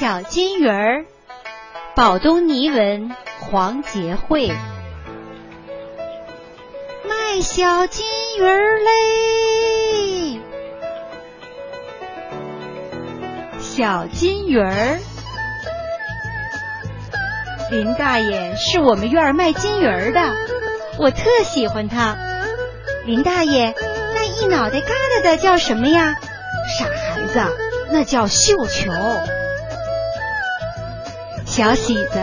小金鱼儿，宝东尼文，黄杰慧。卖小金鱼儿嘞，小金鱼儿。林大爷是我们院儿卖金鱼儿的，我特喜欢他。林大爷，那一脑袋疙瘩的叫什么呀？傻孩子，那叫绣球。小喜子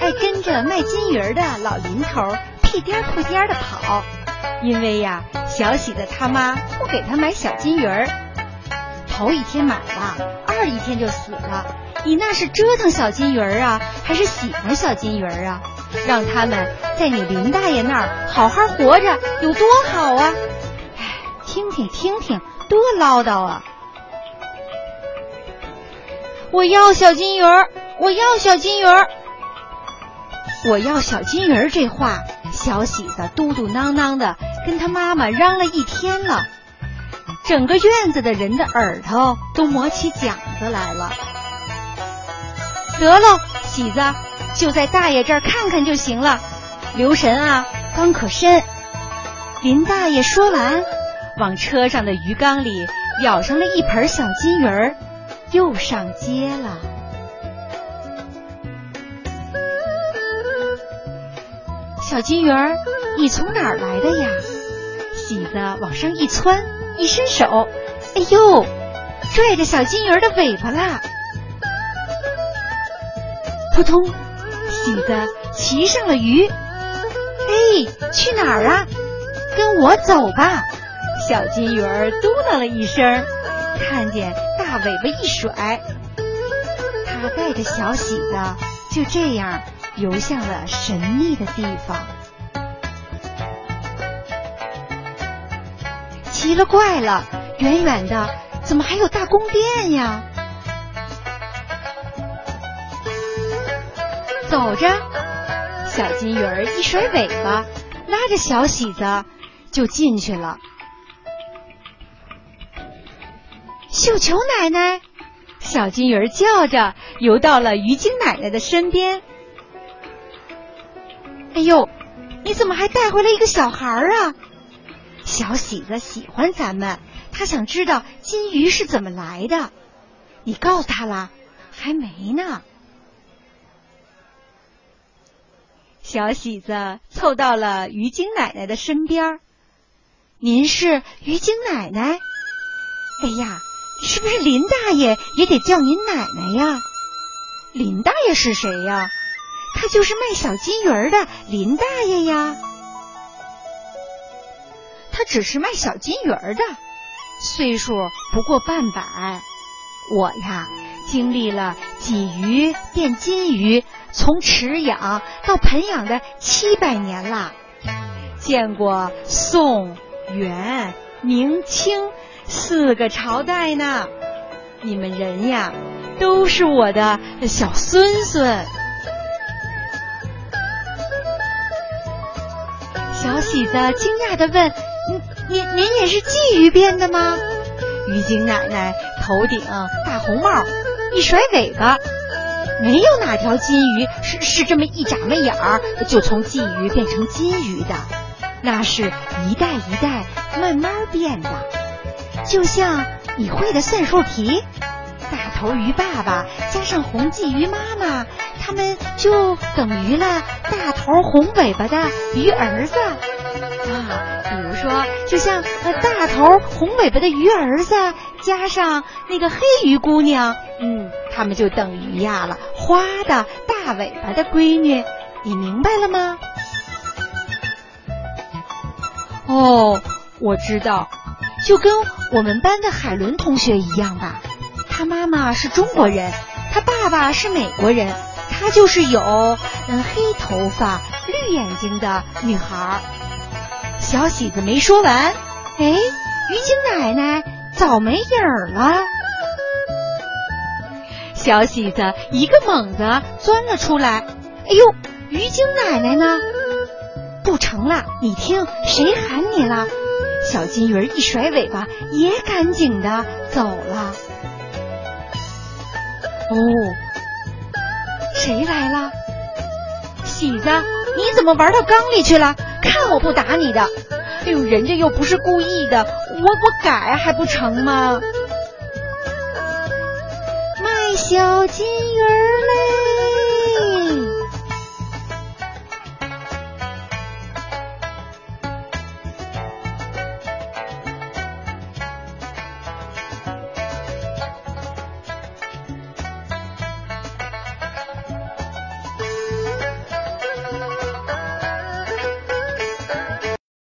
爱跟着卖金鱼儿的老林头屁颠儿屁颠儿的跑，因为呀，小喜子他妈不给他买小金鱼儿。头一天买了，二一天就死了。你那是折腾小金鱼儿啊，还是喜欢小金鱼儿啊？让他们在你林大爷那儿好好活着，有多好啊！哎，听听听听，多唠叨啊！我要小金鱼儿，我要小金鱼儿，我要小金鱼儿。这话，小喜子嘟嘟囔囔的跟他妈妈嚷了一天了，整个院子的人的耳朵都磨起茧子来了。得了，喜子，就在大爷这儿看看就行了，留神啊，缸可深。林大爷说完，往车上的鱼缸里舀上了一盆小金鱼儿。又上街了，小金鱼儿，你从哪儿来的呀？喜子往上一窜，一伸手，哎呦，拽着小金鱼儿的尾巴啦！扑通，喜子骑上了鱼。哎，去哪儿啊？跟我走吧！小金鱼儿嘟囔了一声，看见。大尾巴一甩，它带着小喜子就这样游向了神秘的地方。奇了怪了，远远的怎么还有大宫殿呀？走着，小金鱼儿一甩尾巴，拉着小喜子就进去了。绣球奶奶，小金鱼儿叫着游到了鱼精奶奶的身边。哎呦，你怎么还带回来一个小孩儿啊？小喜子喜欢咱们，他想知道金鱼是怎么来的。你告诉他了？还没呢。小喜子凑到了鱼精奶奶的身边。您是鱼精奶奶？哎呀！是不是林大爷也得叫您奶奶呀？林大爷是谁呀？他就是卖小金鱼儿的林大爷呀。他只是卖小金鱼儿的，岁数不过半百。我呀，经历了鲫鱼变金鱼，从池养到盆养的七百年了，见过宋、元、明清。四个朝代呢，你们人呀，都是我的小孙孙。小喜子惊讶的问：“您您您也是鲫鱼变的吗？”鱼精奶奶头顶大红帽，一甩尾巴，没有哪条金鱼是是这么一眨巴眼儿就从鲫鱼变成金鱼的，那是一代一代慢慢变的。就像你会的算术题，大头鱼爸爸加上红鲫鱼妈妈，他们就等于了大头红尾巴的鱼儿子啊。比如说，就像大头红尾巴的鱼儿子加上那个黑鱼姑娘，嗯，他们就等于呀了花的大尾巴的闺女。你明白了吗？哦，我知道。就跟我们班的海伦同学一样吧，他妈妈是中国人，他爸爸是美国人，她就是有嗯黑头发、绿眼睛的女孩。小喜子没说完，哎，鱼精奶奶早没影儿了。小喜子一个猛子钻了出来，哎呦，鱼精奶奶呢？不成了，你听，谁喊你了？小金鱼一甩尾巴，也赶紧的走了。哦，谁来了？喜子，你怎么玩到缸里去了？看我不打你的！哎呦，人家又不是故意的，我我改还不成吗？卖小金鱼儿